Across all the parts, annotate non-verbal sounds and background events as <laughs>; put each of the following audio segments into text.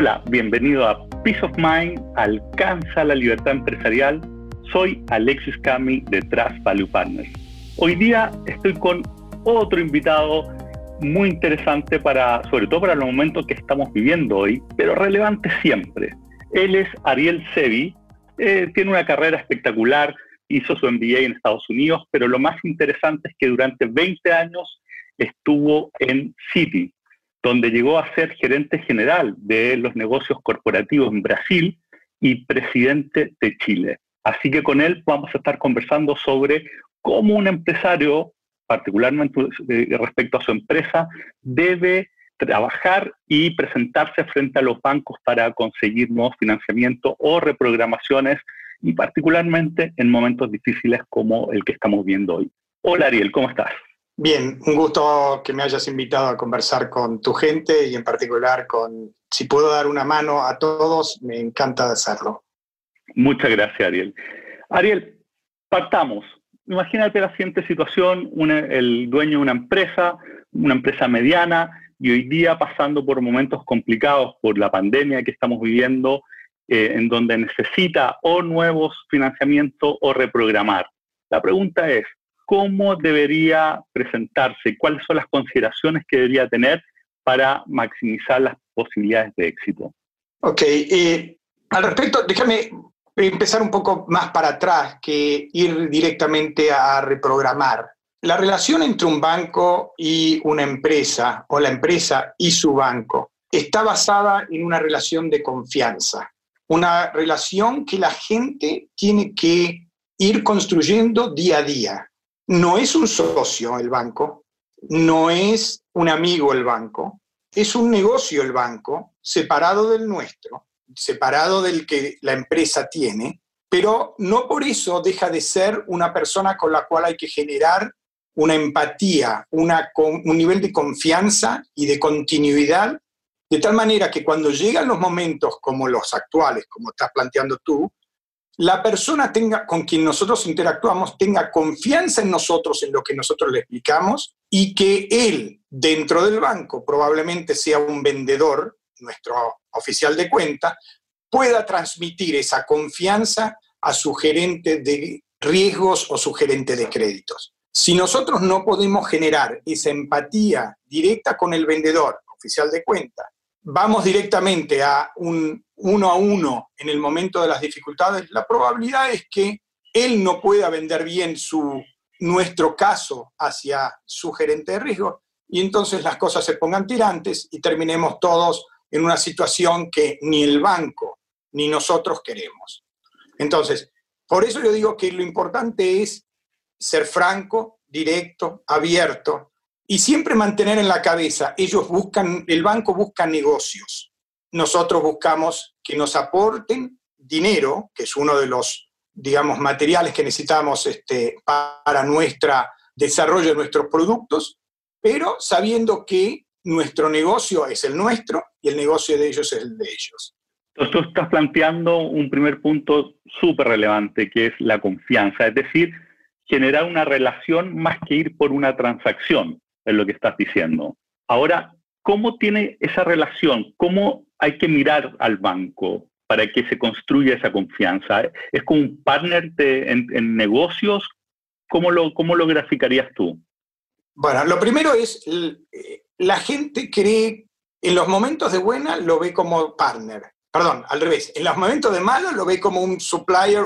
Hola, bienvenido a Peace of Mind, alcanza la libertad empresarial. Soy Alexis Cami de Trust Value Partners. Hoy día estoy con otro invitado muy interesante para, sobre todo para los momentos que estamos viviendo hoy, pero relevante siempre. Él es Ariel Sevi, eh, tiene una carrera espectacular, hizo su MBA en Estados Unidos, pero lo más interesante es que durante 20 años estuvo en Citi, donde llegó a ser gerente general de los negocios corporativos en Brasil y presidente de Chile. Así que con él vamos a estar conversando sobre cómo un empresario, particularmente respecto a su empresa, debe trabajar y presentarse frente a los bancos para conseguir nuevos financiamientos o reprogramaciones y particularmente en momentos difíciles como el que estamos viendo hoy. Hola Ariel, ¿cómo estás? Bien, un gusto que me hayas invitado a conversar con tu gente y en particular con, si puedo dar una mano a todos, me encanta hacerlo. Muchas gracias, Ariel. Ariel, partamos. Imagínate la siguiente situación, el dueño de una empresa, una empresa mediana, y hoy día pasando por momentos complicados por la pandemia que estamos viviendo, eh, en donde necesita o nuevos financiamientos o reprogramar. La pregunta es, cómo debería presentarse, cuáles son las consideraciones que debería tener para maximizar las posibilidades de éxito. Ok, al respecto, déjame empezar un poco más para atrás que ir directamente a reprogramar. La relación entre un banco y una empresa, o la empresa y su banco, está basada en una relación de confianza, una relación que la gente tiene que ir construyendo día a día no es un socio el banco, no es un amigo el banco, es un negocio el banco, separado del nuestro, separado del que la empresa tiene, pero no por eso deja de ser una persona con la cual hay que generar una empatía, un nivel de confianza y de continuidad, de tal manera que cuando llegan los momentos como los actuales, como estás planteando tú, la persona tenga, con quien nosotros interactuamos tenga confianza en nosotros, en lo que nosotros le explicamos, y que él, dentro del banco, probablemente sea un vendedor, nuestro oficial de cuenta, pueda transmitir esa confianza a su gerente de riesgos o su gerente de créditos. Si nosotros no podemos generar esa empatía directa con el vendedor, oficial de cuenta, vamos directamente a un uno a uno en el momento de las dificultades, la probabilidad es que él no pueda vender bien su, nuestro caso hacia su gerente de riesgo y entonces las cosas se pongan tirantes y terminemos todos en una situación que ni el banco ni nosotros queremos. Entonces, por eso yo digo que lo importante es ser franco, directo, abierto y siempre mantener en la cabeza, ellos buscan, el banco busca negocios nosotros buscamos que nos aporten dinero, que es uno de los, digamos, materiales que necesitamos este, para nuestro desarrollo de nuestros productos, pero sabiendo que nuestro negocio es el nuestro y el negocio de ellos es el de ellos. Entonces tú estás planteando un primer punto súper relevante, que es la confianza, es decir, generar una relación más que ir por una transacción, es lo que estás diciendo. Ahora, ¿cómo tiene esa relación? ¿Cómo hay que mirar al banco para que se construya esa confianza. ¿Es como un partner en, negocios? ¿Cómo lo, ¿Cómo lo graficarías tú? Bueno, lo primero es, la gente cree, en los momentos de buena lo ve como partner. Perdón, al revés. En los momentos de malo lo ve como un supplier,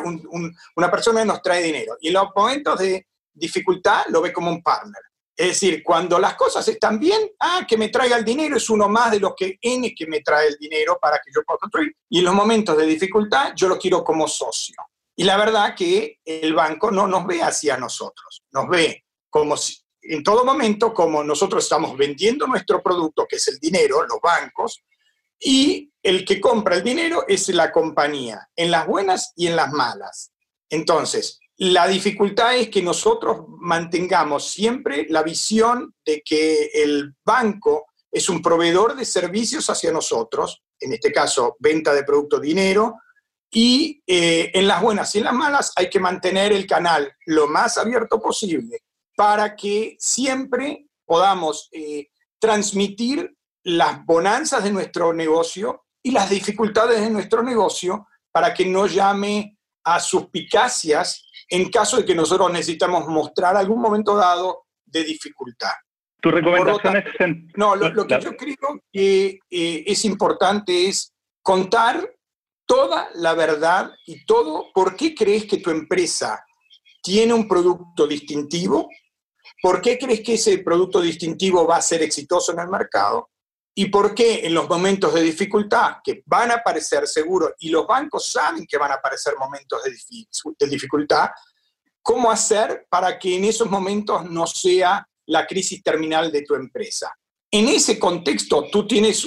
una persona que nos trae dinero. Y en los momentos de dificultad lo ve como un partner. Es decir, cuando las cosas están bien, ah, que me traiga el dinero es uno más de los que N que me trae el dinero para que yo pueda construir. Y en los momentos de dificultad, yo lo quiero como socio. Y la verdad que el banco no nos ve hacia nosotros, nos ve como si, en todo momento como nosotros estamos vendiendo nuestro producto, que es el dinero, los bancos, y el que compra el dinero es la compañía, en las buenas y en las malas. Entonces, la dificultad es que nosotros mantengamos siempre la visión de que el banco es un proveedor de servicios hacia nosotros, en este caso venta de producto dinero, y eh, en las buenas y en las malas hay que mantener el canal lo más abierto posible para que siempre podamos eh, transmitir las bonanzas de nuestro negocio y las dificultades de nuestro negocio para que no llame a suspicacias en caso de que nosotros necesitamos mostrar algún momento dado de dificultad. ¿Tu recomendación es...? No, lo, que yo creo que eh, es importante es contar toda la verdad y todo por qué crees que tu empresa tiene un producto distintivo, por qué crees que ese producto distintivo va a ser exitoso en el mercado y por qué en los momentos de dificultad, que van a aparecer seguro, y los bancos saben que van a aparecer momentos de, dificultad, cómo hacer para que en esos momentos no sea la crisis terminal de tu empresa. En ese contexto, tú tienes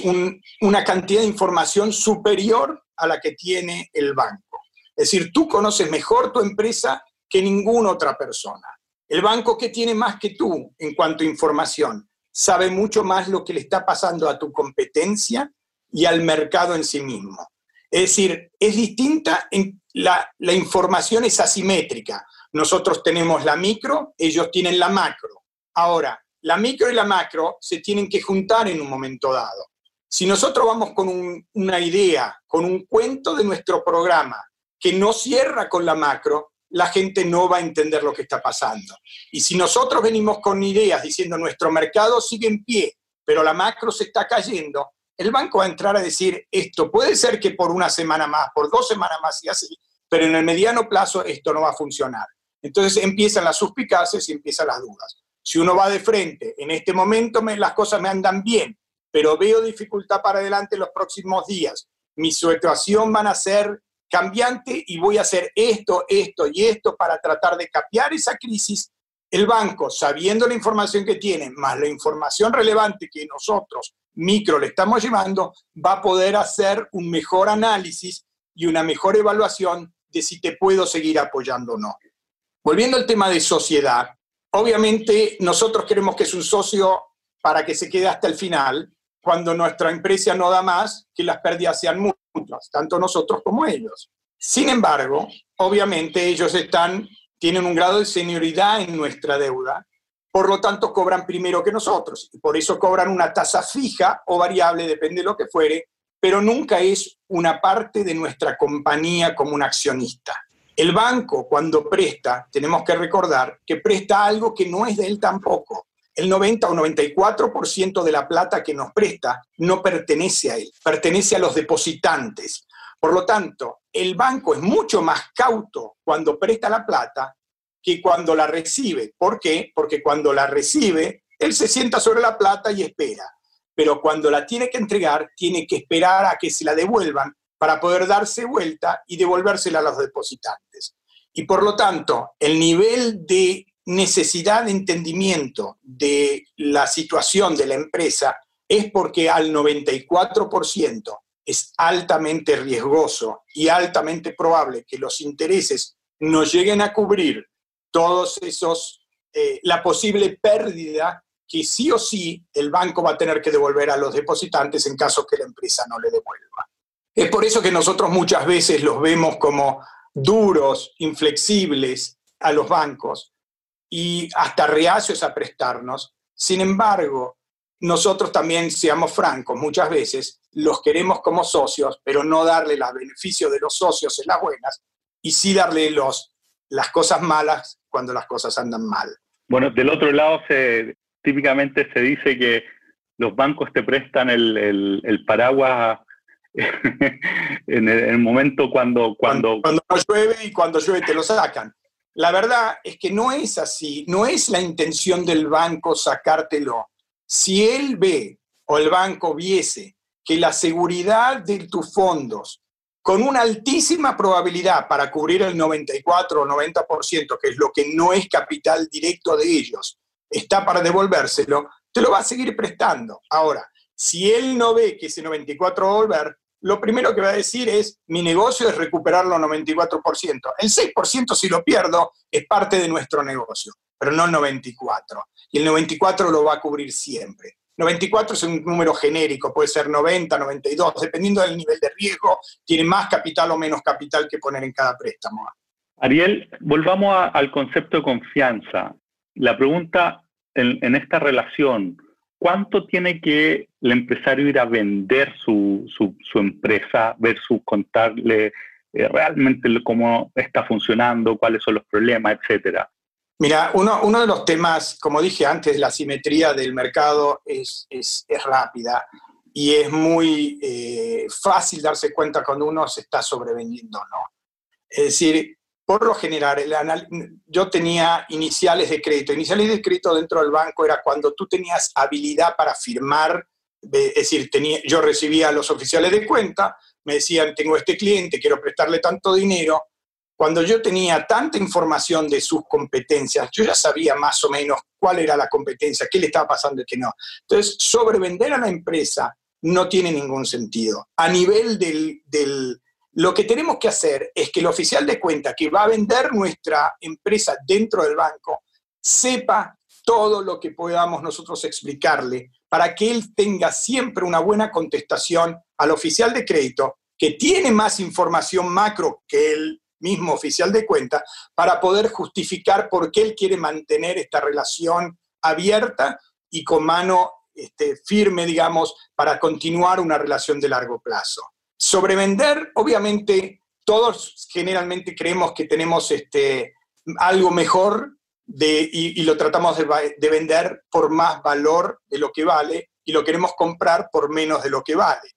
una cantidad de información superior a la que tiene el banco. Es decir, tú conoces mejor tu empresa que ninguna otra persona. El banco que tiene más que tú en cuanto a información sabe mucho más lo que le está pasando a tu competencia y al mercado en sí mismo. Es decir, es distinta, la información es asimétrica. Nosotros tenemos la micro, ellos tienen la macro. Ahora, la micro y la macro se tienen que juntar en un momento dado. Si nosotros vamos con una idea, con un cuento de nuestro programa que no cierra con la macro, la gente no va a entender lo que está pasando. Y si nosotros venimos con ideas diciendo nuestro mercado sigue en pie, pero la macro se está cayendo, el banco va a entrar a decir esto puede ser que por una semana más, por dos semanas más y así, pero en el mediano plazo esto no va a funcionar. Entonces empiezan las suspicacias y empiezan las dudas. Si uno va de frente, en este momento me, las cosas me andan bien, pero veo dificultad para adelante en los próximos días, mi situación van a ser cambiante y voy a hacer esto, esto y esto para tratar de capear esa crisis, el banco, sabiendo la información que tiene, más la información relevante que nosotros, micro, le estamos llevando, va a poder hacer un mejor análisis y una mejor evaluación de si te puedo seguir apoyando o no. Volviendo al tema de sociedad, obviamente nosotros queremos que es un socio para que se quede hasta el final, cuando nuestra empresa no da más, que las pérdidas sean mutuas, tanto nosotros como ellos. Sin embargo, obviamente ellos están, tienen un grado de senioridad en nuestra deuda, por lo tanto cobran primero que nosotros, y por eso cobran una tasa fija o variable, depende de lo que fuere, pero nunca es una parte de nuestra compañía como un accionista. El banco, cuando presta, tenemos que recordar que presta algo que no es de él tampoco el 90 o 94% de la plata que nos presta no pertenece a él, pertenece a los depositantes. Por lo tanto, el banco es mucho más cauto cuando presta la plata que cuando la recibe. ¿Por qué? Porque cuando la recibe, él se sienta sobre la plata y espera. Pero cuando la tiene que entregar, tiene que esperar a que se la devuelvan para poder darse vuelta y devolvérsela a los depositantes. Y por lo tanto, el nivel de necesidad de entendimiento de la situación de la empresa es porque al 94% es altamente riesgoso y altamente probable que los intereses no lleguen a cubrir todos esos, eh, la posible pérdida que sí o sí el banco va a tener que devolver a los depositantes en caso que la empresa no le devuelva. Es por eso que nosotros muchas veces los vemos como duros, inflexibles a los bancos, y hasta reacios a prestarnos. Sin embargo, nosotros también, seamos francos, muchas veces los queremos como socios, pero no darle los beneficios de los socios en las buenas y sí darle los, las cosas malas cuando las cosas andan mal. Bueno, del otro lado se, típicamente se dice que los bancos te prestan el, paraguas <laughs> en el, momento cuando, cuando... Cuando llueve y cuando llueve te lo sacan. La verdad es que no es así, no es la intención del banco sacártelo. Si él ve o el banco viese que la seguridad de tus fondos con una altísima probabilidad para cubrir el 94 o 90%, que es lo que no es capital directo de ellos, está para devolvérselo, te lo va a seguir prestando. Ahora, si él no ve que ese 94 va a volver, lo primero que va a decir es, mi negocio es recuperarlo 94%. El 6% si lo pierdo es parte de nuestro negocio, pero no el 94%. Y el 94% lo va a cubrir siempre. 94 es un número genérico, puede ser 90, 92, dependiendo del nivel de riesgo, tiene más capital o menos capital que poner en cada préstamo. Ariel, volvamos al concepto de confianza. La pregunta en esta relación ¿cuánto tiene que el empresario ir a vender su, su, empresa versus contarle eh, realmente cómo está funcionando, cuáles son los problemas, etcétera? Mira, uno, uno, de los temas, como dije antes, la simetría del mercado es, es, rápida y es muy eh, fácil darse cuenta cuando uno se está sobrevendiendo o no. Es decir, por lo general, yo tenía iniciales de crédito. Iniciales de crédito dentro del banco era cuando tú tenías habilidad para firmar, es decir, tenía, yo recibía a los oficiales de cuenta, me decían, tengo este cliente, quiero prestarle tanto dinero. Cuando yo tenía tanta información de sus competencias, yo ya sabía más o menos cuál era la competencia, qué le estaba pasando y qué no. Entonces, sobrevender a la empresa no tiene ningún sentido. A nivel del, del lo que tenemos que hacer es que el oficial de cuenta que va a vender nuestra empresa dentro del banco sepa todo lo que podamos nosotros explicarle para que él tenga siempre una buena contestación al oficial de crédito que tiene más información macro que el mismo oficial de cuenta para poder justificar por qué él quiere mantener esta relación abierta y con mano este, firme, digamos, para continuar una relación de largo plazo. Sobrevender, obviamente, todos generalmente creemos que tenemos este, algo mejor de, y, lo tratamos de, vender por más valor de lo que vale y lo queremos comprar por menos de lo que vale.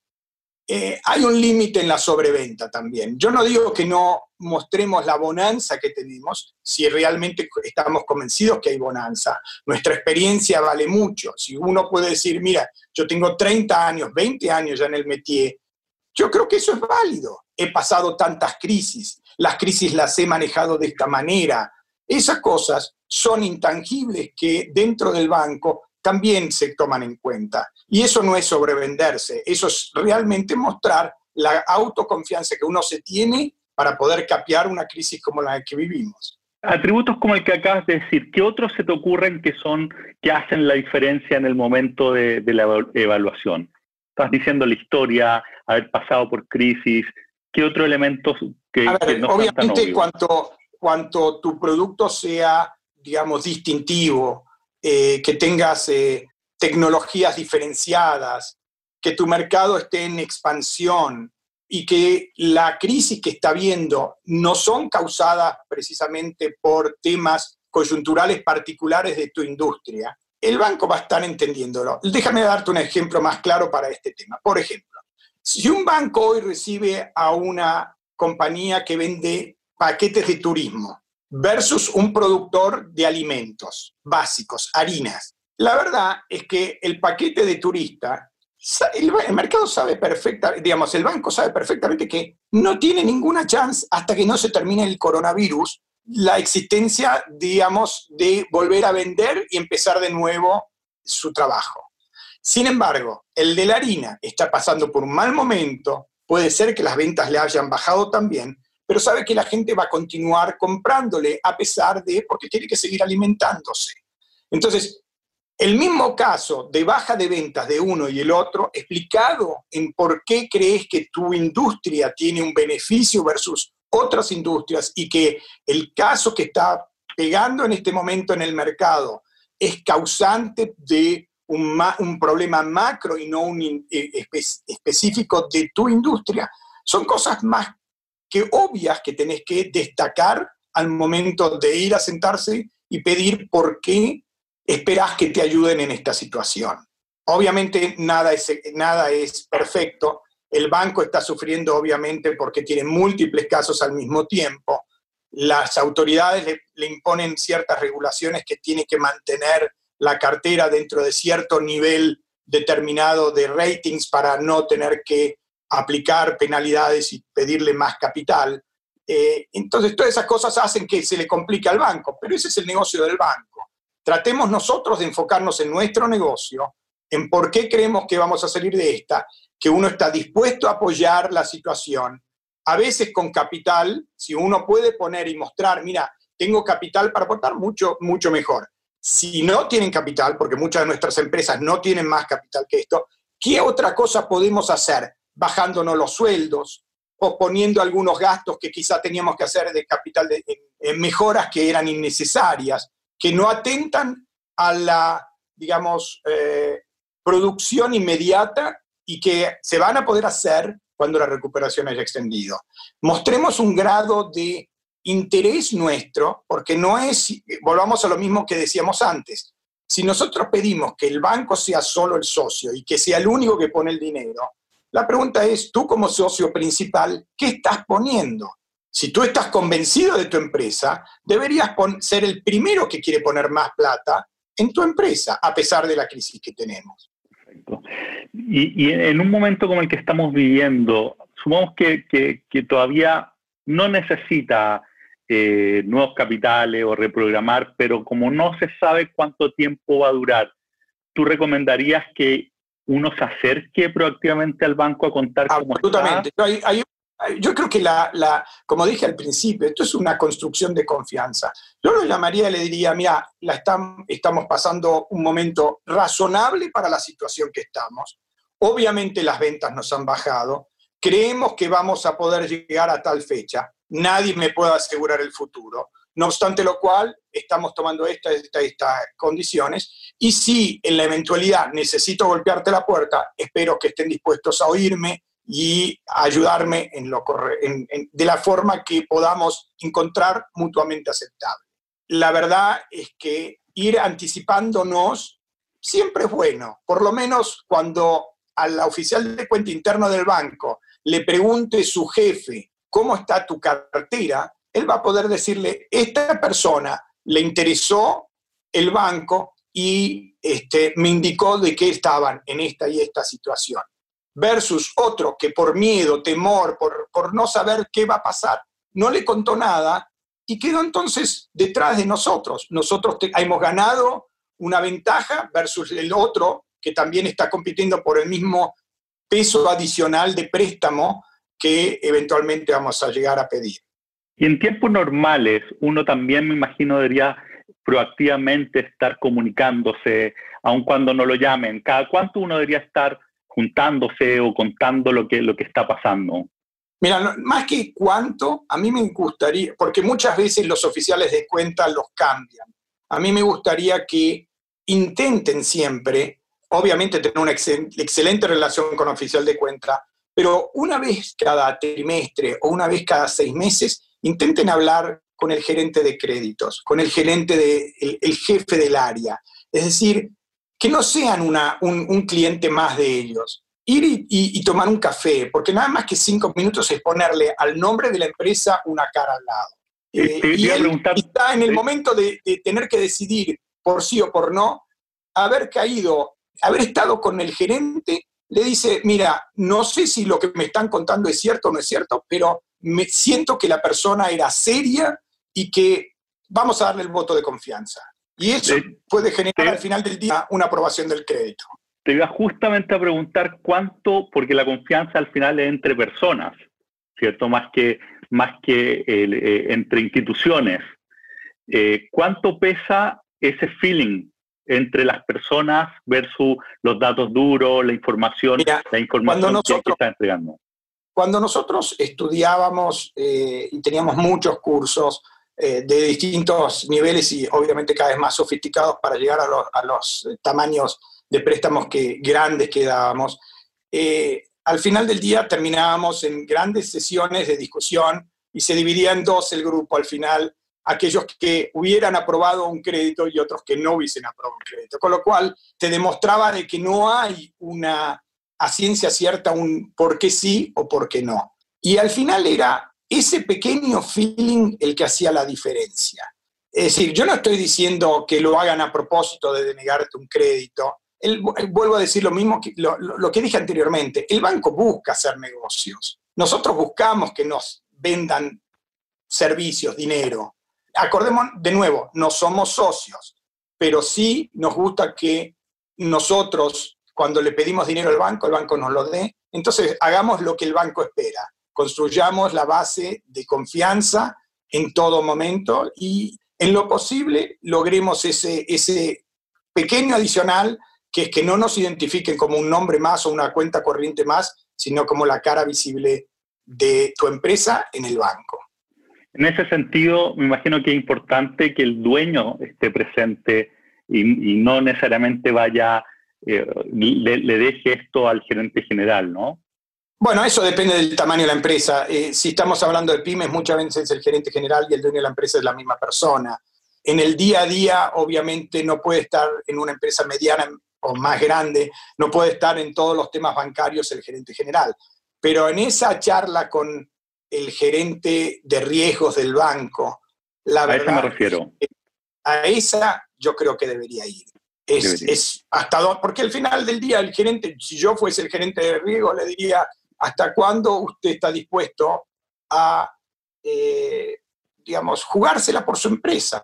Eh, hay un límite en la sobreventa también. Yo no digo que no mostremos la bonanza que tenemos si realmente estamos convencidos que hay bonanza. Nuestra experiencia vale mucho. Si uno puede decir, mira, yo tengo 30 años, 20 años ya en el métier yo creo que eso es válido. He pasado tantas crisis, las crisis las he manejado de esta manera. Esas cosas son intangibles que dentro del banco también se toman en cuenta. Y eso no es sobrevenderse, eso es realmente mostrar la autoconfianza que uno se tiene para poder capear una crisis como la que vivimos. Atributos como el que acabas de decir, ¿qué otros se te ocurren que son, que hacen la diferencia en el momento de, de la evaluación? Estás diciendo la historia, haber pasado por crisis. ¿Qué otro elemento que, A ver, obviamente cuanto, cuanto tu producto sea, digamos, distintivo, eh, que tengas eh, tecnologías diferenciadas, que tu mercado esté en expansión y que la crisis que está viendo no son causadas precisamente por temas coyunturales particulares de tu industria, el banco va a estar entendiéndolo. Déjame darte un ejemplo más claro para este tema. Por ejemplo, si un banco hoy recibe a una compañía que vende paquetes de turismo versus un productor de alimentos básicos, harinas, la verdad es que el paquete de turista, el, mercado sabe perfectamente, digamos, el banco sabe perfectamente que no tiene ninguna chance hasta que no se termine el coronavirus la existencia, digamos, de volver a vender y empezar de nuevo su trabajo. Sin embargo, el de la harina está pasando por un mal momento, puede ser que las ventas le hayan bajado también, pero sabe que la gente va a continuar comprándole a pesar de, porque tiene que seguir alimentándose. Entonces, el mismo caso de baja de ventas de uno y el otro, explicado en por qué crees que tu industria tiene un beneficio versus otras industrias y que el caso que está pegando en este momento en el mercado es causante de un, un problema macro y no un eh, específico de tu industria, son cosas más que obvias que tenés que destacar al momento de ir a sentarse y pedir por qué esperás que te ayuden en esta situación. Obviamente nada es, nada es perfecto, el banco está sufriendo obviamente porque tiene múltiples casos al mismo tiempo. Las autoridades le, imponen ciertas regulaciones que tiene que mantener la cartera dentro de cierto nivel determinado de ratings para no tener que aplicar penalidades y pedirle más capital. Eh, entonces, todas esas cosas hacen que se le complique al banco, pero ese es el negocio del banco. Tratemos nosotros de enfocarnos en nuestro negocio, en por qué creemos que vamos a salir de esta que uno está dispuesto a apoyar la situación, a veces con capital, si uno puede poner y mostrar, mira, tengo capital para aportar, mucho, mucho mejor. Si no tienen capital, porque muchas de nuestras empresas no tienen más capital que esto, ¿qué otra cosa podemos hacer? Bajándonos los sueldos, o poniendo algunos gastos que quizá teníamos que hacer de capital, de, mejoras que eran innecesarias, que no atentan a la, digamos, eh, producción inmediata y que se van a poder hacer cuando la recuperación haya extendido. Mostremos un grado de interés nuestro, porque no es, volvamos a lo mismo que decíamos antes, si nosotros pedimos que el banco sea solo el socio y que sea el único que pone el dinero, la pregunta es, tú como socio principal, ¿qué estás poniendo? Si tú estás convencido de tu empresa, deberías ser el primero que quiere poner más plata en tu empresa, a pesar de la crisis que tenemos. Y, en un momento como el que estamos viviendo, supongamos que, todavía no necesita eh, nuevos capitales o reprogramar, pero como no se sabe cuánto tiempo va a durar, ¿tú recomendarías que uno se acerque proactivamente al banco a contar cómo está? Absolutamente. Yo creo que, la, como dije al principio, esto es una construcción de confianza. Yo lo llamaría le diría, mira, la estamos pasando un momento razonable para la situación que estamos. Obviamente las ventas nos han bajado. Creemos que vamos a poder llegar a tal fecha. Nadie me puede asegurar el futuro. No obstante lo cual, estamos tomando estas esta, esta condiciones. Y si en la eventualidad necesito golpearte la puerta, espero que estén dispuestos a oírme, y ayudarme en lo de la forma que podamos encontrar mutuamente aceptable. La verdad es que ir anticipándonos siempre es bueno, por lo menos cuando al oficial de cuenta interno del banco le pregunte su jefe cómo está tu cartera, él va a poder decirle, esta persona le interesó el banco y este, me indicó de que estaban en esta y esta situación versus otro que por miedo, temor, por, por no saber qué va a pasar, no le contó nada y quedó entonces detrás de nosotros. Nosotros hemos ganado una ventaja versus el otro que también está compitiendo por el mismo peso adicional de préstamo que eventualmente vamos a llegar a pedir. Y en tiempos normales, uno también, me imagino, debería proactivamente estar comunicándose, aun cuando no lo llamen. ¿Cada cuánto uno debería estar juntándose o contando lo que, lo que está pasando? Mira, más que cuánto, a mí me gustaría, porque muchas veces los oficiales de cuenta los cambian. A mí me gustaría que intenten siempre, obviamente tener una excelente relación con oficial de cuenta, pero una vez cada trimestre o una vez cada seis meses, intenten hablar con el gerente de créditos, con el gerente de, el jefe del área. Es decir, que no sean una, un, cliente más de ellos. Ir y, tomar un café, porque nada más que cinco minutos es ponerle al nombre de la empresa una cara al lado. Eh, y él está en el momento de, tener que decidir por sí o por no, haber caído, haber estado con el gerente, le dice, mira, no sé si lo que me están contando es cierto o no es cierto, pero me siento que la persona era seria y que vamos a darle el voto de confianza. Y eso puede generar al final del día una aprobación del crédito. Te iba justamente a preguntar cuánto, porque la confianza al final es entre personas, ¿cierto? Más que, más que eh, entre instituciones. Eh, ¿Cuánto pesa ese feeling entre las personas versus los datos duros, la información, la información que, está entregando? Cuando nosotros estudiábamos eh, y teníamos muchos cursos, eh, de distintos niveles y obviamente cada vez más sofisticados para llegar a, los tamaños de préstamos que, grandes que dábamos. Eh, al final del día terminábamos en grandes sesiones de discusión y se dividía en dos el grupo al final, aquellos que hubieran aprobado un crédito y otros que no hubiesen aprobado un crédito. Con lo cual te demostraba de que no hay una a ciencia cierta un por qué sí o por qué no. Y al final era ese pequeño feeling el que hacía la diferencia. Es decir, yo no estoy diciendo que lo hagan a propósito de denegarte un crédito. vuelvo a decir lo mismo que lo, que dije anteriormente. El banco busca hacer negocios. Nosotros buscamos que nos vendan servicios, dinero. Acordemos de nuevo, no somos socios, pero sí nos gusta que nosotros, cuando le pedimos dinero al banco, el banco nos lo dé. Entonces, hagamos lo que el banco espera construyamos la base de confianza en todo momento y en lo posible logremos ese, ese pequeño adicional que es que no nos identifiquen como un nombre más o una cuenta corriente más, sino como la cara visible de tu empresa en el banco. En ese sentido, me imagino que es importante que el dueño esté presente y, no necesariamente vaya eh, le, deje esto al gerente general, ¿no? Bueno, eso depende del tamaño de la empresa. Eh, si estamos hablando de pymes, muchas veces el gerente general y el dueño de la empresa es la misma persona. En el día a día, obviamente, no puede estar en una empresa mediana o más grande, no puede estar en todos los temas bancarios el gerente general. Pero en esa charla con el gerente de riesgos del banco, la verdad. A eso me refiero. A esa yo creo que debería ir. Es, es hasta dónde, porque al final del día el gerente, si yo fuese el gerente de riesgo, le diría, ¿hasta cuándo usted está dispuesto a, eh, digamos, jugársela por su empresa?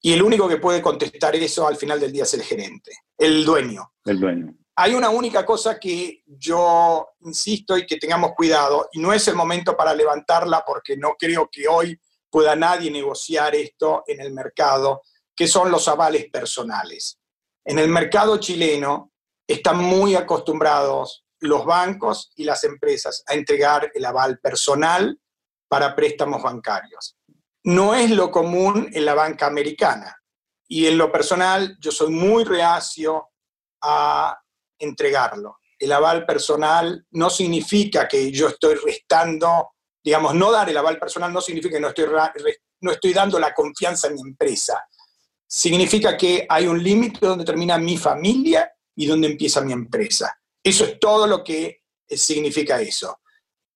Y el único que puede contestar eso al final del día es el gerente, el dueño. El dueño. Hay una única cosa que yo insisto y que tengamos cuidado, y no es el momento para levantarla porque no creo que hoy pueda nadie negociar esto en el mercado, que son los avales personales. En el mercado chileno están muy acostumbrados los bancos y las empresas a entregar el aval personal para préstamos bancarios. No es lo común en la banca americana. Y en lo personal, yo soy muy reacio a entregarlo. El aval personal no significa que yo estoy restando, digamos, no dar el aval personal no significa que no estoy, no estoy dando la confianza en mi empresa significa que hay un límite donde termina mi familia y donde empieza mi empresa. Eso es todo lo que eh, significa eso.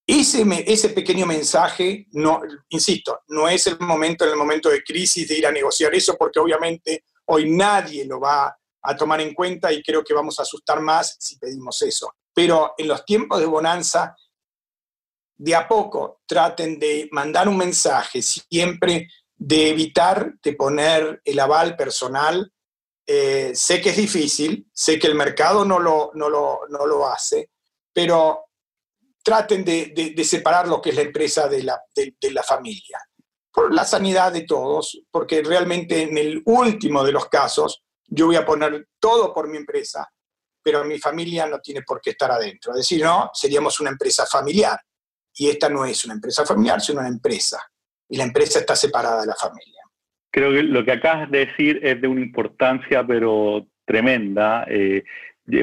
Ese, ese pequeño mensaje, no, insisto, no es el momento, en el momento de crisis, de ir a negociar eso, porque obviamente hoy nadie lo va a tomar en cuenta y creo que vamos a asustar más si pedimos eso. Pero en los tiempos de bonanza, de a poco traten de mandar un mensaje siempre de evitar de poner el aval personal. Eh, sé que es difícil, sé que el mercado no lo, no lo, hace, pero traten de, separar lo que es la empresa de la, de, la familia, por la sanidad de todos, porque realmente en el último de los casos yo voy a poner todo por mi empresa, pero mi familia no tiene por qué estar adentro. Es decir, no, seríamos una empresa familiar. Y esta no es una empresa familiar, sino una empresa y la empresa está separada de la familia. Creo que lo que acabas de decir es de una importancia, pero tremenda. Eh,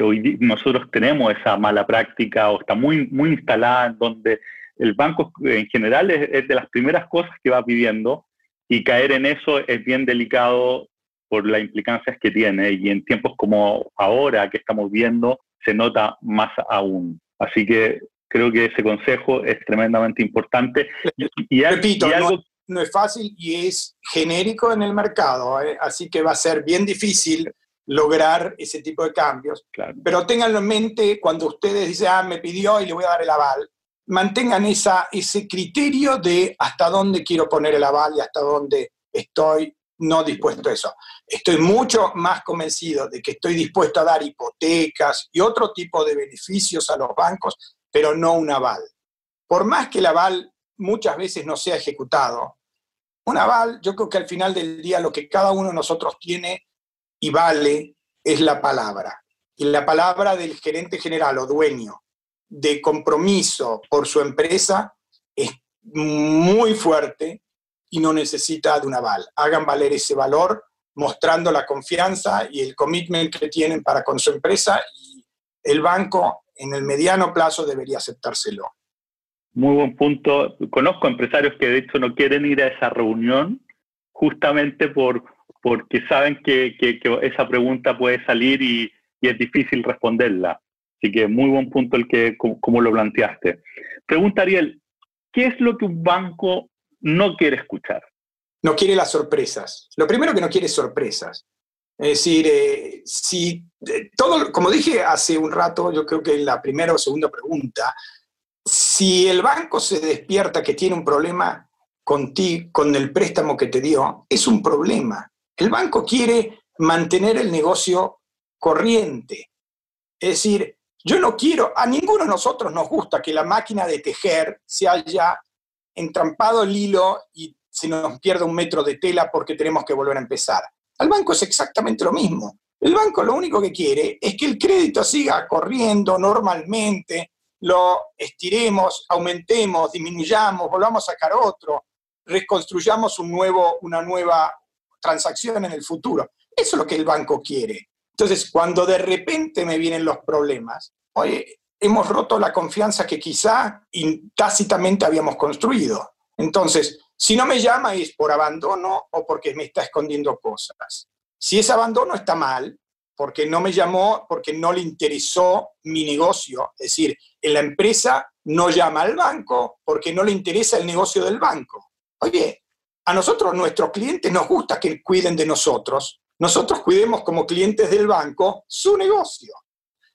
hoy nosotros tenemos esa mala práctica o está muy, muy instalada en donde el banco en general es, de las primeras cosas que va pidiendo y caer en eso es bien delicado por las implicancias que tiene y en tiempos como ahora que estamos viendo se nota más aún. Así que Creo que ese consejo es tremendamente importante. Y, Repito, no, es fácil y es genérico en el mercado, ¿eh? así que va a ser bien difícil lograr ese tipo de cambios. Pero ténganlo en mente cuando ustedes dicen, ah, me pidió y le voy a dar el aval, mantengan esa, ese criterio de hasta dónde quiero poner el aval y hasta dónde estoy no dispuesto a eso. Estoy mucho más convencido de que estoy dispuesto a dar hipotecas y otro tipo de beneficios a los bancos pero no un aval. Por más que el aval muchas veces no sea ejecutado, un aval, yo creo que al final del día lo que cada uno de nosotros tiene y vale es la palabra. Y la palabra del gerente general o dueño de compromiso por su empresa es muy fuerte y no necesita de un aval. Hagan valer ese valor mostrando la confianza y el commitment que tienen para con su empresa y el banco en el mediano plazo debería aceptárselo. Muy buen punto. Conozco empresarios que de hecho no quieren ir a esa reunión justamente por, porque saben que, esa pregunta puede salir y, es difícil responderla. Así que muy buen punto el que como, lo planteaste. Pregunta Ariel, ¿qué es lo que un banco no quiere escuchar? No quiere las sorpresas. Lo primero que no quiere es sorpresas. Es decir, eh, si eh, todo, como dije hace un rato, yo creo que la primera o segunda pregunta, si el banco se despierta que tiene un problema con ti, con el préstamo que te dio, es un problema. El banco quiere mantener el negocio corriente. Es decir, yo no quiero, a ninguno de nosotros nos gusta que la máquina de tejer se haya entrampado el hilo y se nos pierda un metro de tela porque tenemos que volver a empezar. Al banco es exactamente lo mismo. El banco lo único que quiere es que el crédito siga corriendo normalmente, lo estiremos, aumentemos, disminuyamos, volvamos a sacar otro, reconstruyamos un nuevo, una nueva transacción en el futuro. Eso es lo que el banco quiere. Entonces, cuando de repente me vienen los problemas, oye, hemos roto la confianza que quizá tácitamente habíamos construido. Entonces, si no me llama es por abandono o porque me está escondiendo cosas. Si es abandono está mal, porque no me llamó, porque no le interesó mi negocio. Es decir, en la empresa no llama al banco porque no le interesa el negocio del banco. Oye, a nosotros, nuestros clientes, nos gusta que cuiden de nosotros. Nosotros cuidemos como clientes del banco su negocio.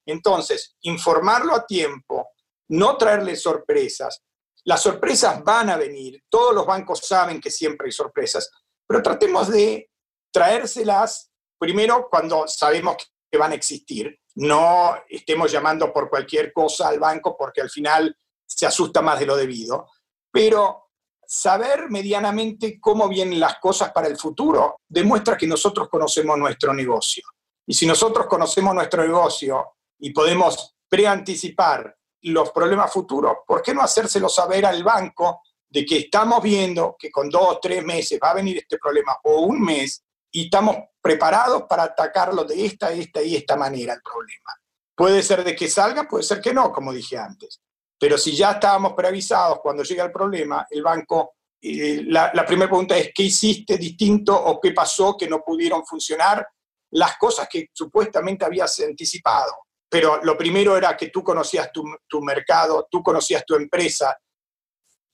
Entonces, informarlo a tiempo, no traerle sorpresas. Las sorpresas van a venir. Todos los bancos saben que siempre hay sorpresas, pero tratemos de traérselas primero cuando sabemos que van a existir. No estemos llamando por cualquier cosa al banco porque al final se asusta más de lo debido. Pero saber medianamente cómo vienen las cosas para el futuro demuestra que nosotros conocemos nuestro negocio. Y si nosotros conocemos nuestro negocio y podemos preanticipar los problemas futuros, ¿por qué no hacérselo saber al banco de que estamos viendo que con dos o tres meses va a venir este problema o un mes y estamos preparados para atacarlo de esta, esta y esta manera el problema? Puede ser de que salga, puede ser que no, como dije antes. Pero si ya estábamos preavisados cuando llega el problema, el banco, la, la primera pregunta es, ¿qué hiciste distinto o qué pasó que no pudieron funcionar las cosas que supuestamente habías anticipado? Pero lo primero era que tú conocías tu, tu mercado, tú conocías tu empresa.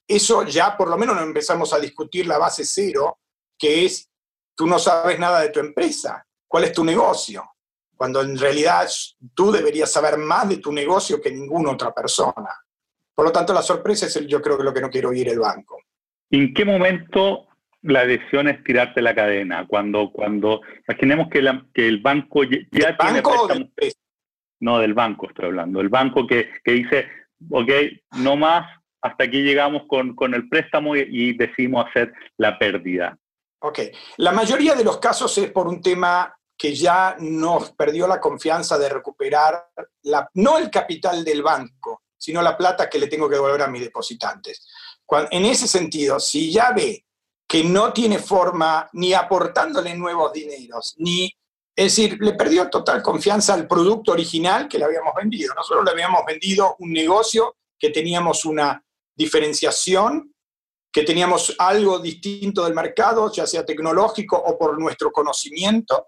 Eso ya por lo menos no empezamos a discutir la base cero, que es, tú no sabes nada de tu empresa, cuál es tu negocio, cuando en realidad tú deberías saber más de tu negocio que ninguna otra persona. Por lo tanto, la sorpresa es el, yo creo que lo que no quiero oír el banco. ¿En qué momento la decisión es tirarte la cadena? Cuando, cuando imaginemos que, que el banco ya ¿El tiene banco No, del banco estoy hablando. El banco que, que, dice, ok, no más, hasta aquí llegamos con, con el préstamo y, y decidimos hacer la pérdida. Ok, la mayoría de los casos es por un tema que ya nos perdió la confianza de recuperar, la, no el capital del banco, sino la plata que le tengo que devolver a mis depositantes. en ese sentido, si ya ve que no tiene forma ni aportándole nuevos dineros, ni, es decir, le perdió total confianza al producto original que le habíamos vendido. Nosotros le habíamos vendido un negocio que teníamos una diferenciación, que teníamos algo distinto del mercado, ya sea tecnológico o por nuestro conocimiento.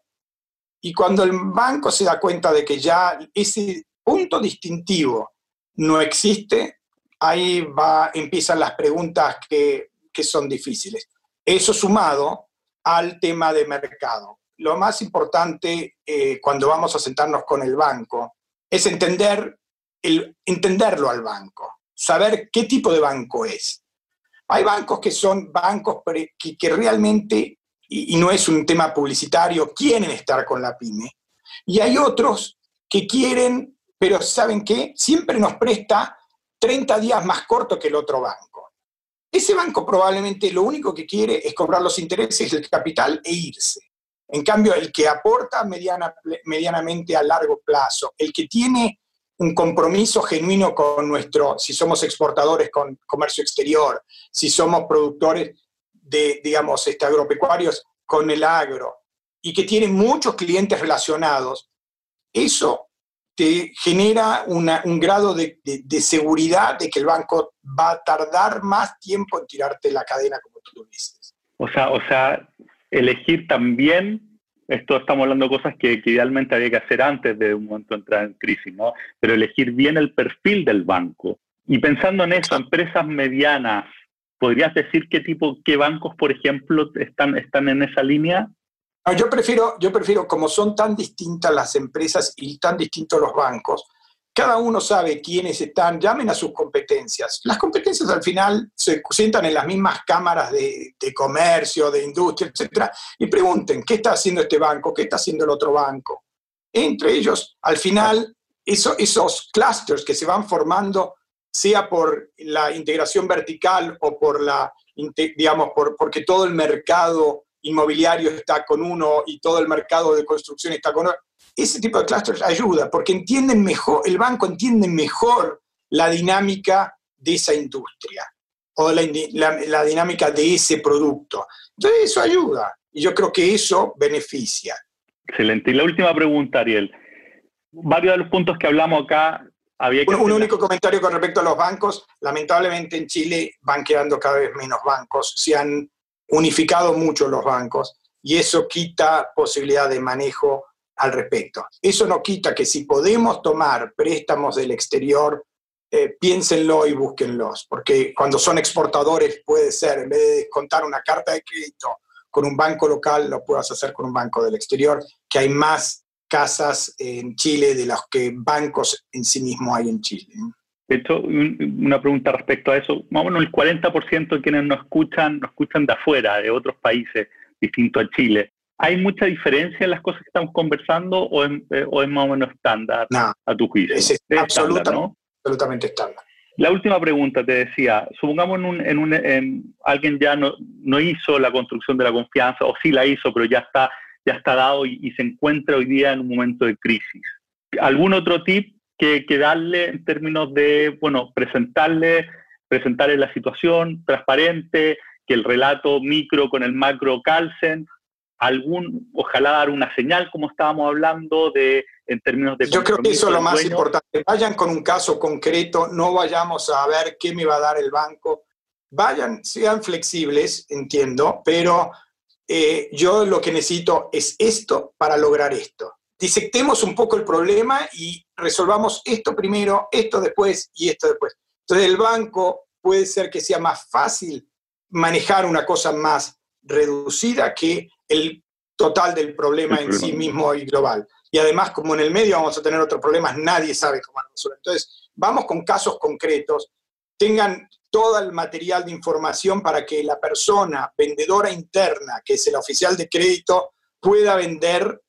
Y cuando el banco se da cuenta de que ya ese punto distintivo no existe, ahí va, empiezan las preguntas que, son difíciles. Eso sumado al tema de mercado. Lo más importante eh, cuando vamos a sentarnos con el banco es entender el, entenderlo al banco, saber qué tipo de banco es. Hay bancos que son bancos que, realmente, y, no es un tema publicitario, quieren estar con la pyme. Y hay otros que quieren pero ¿saben qué? Siempre nos presta 30 días más corto que el otro banco. Ese banco probablemente lo único que quiere es cobrar los intereses del capital e irse. En cambio, el que aporta medianamente a largo plazo, el que tiene un compromiso genuino con nuestro, si somos exportadores con comercio exterior, si somos productores de, digamos, este, agropecuarios con el agro, y que tiene muchos clientes relacionados, eso te genera un grado de, seguridad de que el banco va a tardar más tiempo en tirarte la cadena, como tú dices. O sea, o sea elegir también, esto estamos hablando de cosas que, idealmente había que hacer antes de un momento de entrar en crisis, ¿no? Pero elegir bien el perfil del banco. Y pensando en eso, empresas medianas, ¿podrías decir qué tipo, qué bancos, por ejemplo, están, están en esa línea? yo prefiero, yo prefiero, como son tan distintas las empresas y tan distintos los bancos, cada uno sabe quiénes están, llamen a sus competencias. Las competencias al final se sientan en las mismas cámaras de, comercio, de industria, etc. Y pregunten, ¿qué está haciendo este banco? ¿Qué está haciendo el otro banco? Entre ellos, al final, esos clusters que se van formando, sea por la integración vertical o por la, digamos, por, porque todo el mercado inmobiliario está con uno y todo el mercado de construcción está con otro. Ese tipo de clusters ayuda porque entienden mejor, el banco entiende mejor la dinámica de esa industria o la, la, dinámica de ese producto. Entonces eso ayuda y yo creo que eso beneficia. Excelente. Y la última pregunta, Ariel. Varios de los puntos que hablamos acá había que... Un, único comentario con respecto a los bancos. Lamentablemente en Chile van quedando cada vez menos bancos. Se han unificado mucho los bancos y eso quita posibilidad de manejo al respecto. Eso no quita que si podemos tomar préstamos del exterior, eh, piénsenlo y búsquenlos, porque cuando son exportadores puede ser, en vez de contar una carta de crédito con un banco local, lo puedas hacer con un banco del exterior, que hay más casas en Chile de los que bancos en sí mismos hay en Chile. De hecho, una pregunta respecto a eso, más o menos el 40% de quienes nos escuchan, nos escuchan de afuera, de otros países distintos a Chile. ¿Hay mucha diferencia en las cosas que estamos conversando o es, eh, más o menos estándar a tu juicio? Es, absolutamente estándar. La última pregunta te decía, supongamos en un, alguien ya no, no, hizo la construcción de la confianza, o sí la hizo, pero ya está, ya está dado y, se encuentra hoy día en un momento de crisis. ¿Algún otro tip que, que darle en términos de, bueno, presentarle, presentarle la situación transparente, que el relato micro con el macro calcen, algún, ojalá dar una señal, como estábamos hablando, de en términos de... Yo creo que eso es lo más importante. Vayan con un caso concreto, no vayamos a ver qué me va a dar el banco. Vayan, sean flexibles, entiendo, pero eh, yo lo que necesito es esto para lograr esto. Disectemos un poco el problema y resolvamos esto primero, esto después y esto después. Entonces el banco puede ser que sea más fácil manejar una cosa más reducida que el total del problema en sí mismo y global. Y además, como en el medio vamos a tener otros problemas, nadie sabe cómo resolver. Entonces, vamos con casos concretos, tengan todo el material de información para que la persona vendedora interna, que es el oficial de crédito, pueda vender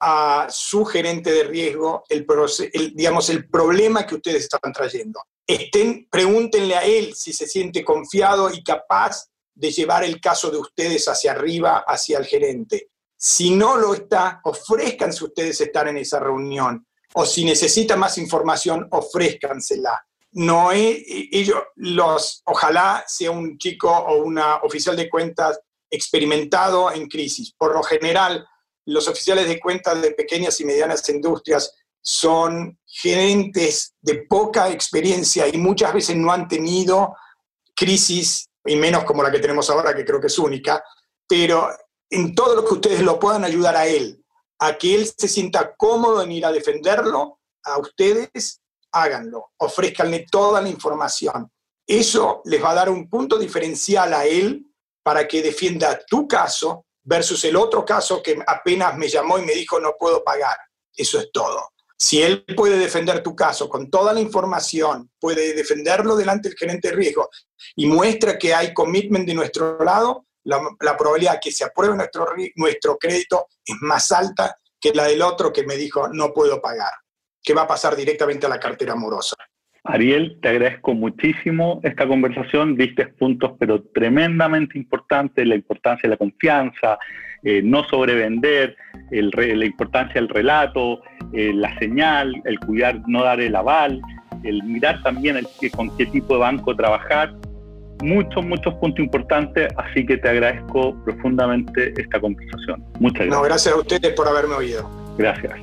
a su gerente de riesgo el, digamos, el problema que ustedes están trayendo. Estén, pregúntenle a él si se siente confiado y capaz de llevar el caso de ustedes hacia arriba, hacia el gerente. Si no lo está, ofrezcanse ustedes estar en esa reunión. O si necesita más información, ofrézcansela. No es, ellos, los, ojalá sea un chico o una oficial de cuentas experimentado en crisis. Por lo general, los oficiales de cuentas de pequeñas y medianas industrias son gerentes de poca experiencia y muchas veces no han tenido crisis y menos como la que tenemos ahora, que creo que es única, pero en todo lo que ustedes lo puedan ayudar a él, a que él se sienta cómodo en ir a defenderlo, a ustedes, háganlo, ofrezcanle toda la información. Eso les va a dar un punto diferencial a él para que defienda tu caso versus el otro caso que apenas me llamó y me dijo no puedo pagar. Eso es todo. Si él puede defender tu caso con toda la información, puede defenderlo delante del gerente de riesgo y muestra que hay commitment de nuestro lado, la, probabilidad de que se apruebe nuestro, nuestro crédito es más alta que la del otro que me dijo no puedo pagar, que va a pasar directamente a la cartera amorosa. Ariel, te agradezco muchísimo esta conversación, diste puntos pero tremendamente importantes, la importancia de la confianza, eh, no sobrevender, el, la importancia del relato, eh, la señal, el cuidar, no dar el aval, el mirar también el, con qué tipo de banco trabajar. Muchos, muchos puntos importantes, así que te agradezco profundamente esta conversación. Muchas gracias. No, gracias a ustedes por haberme oído. Gracias.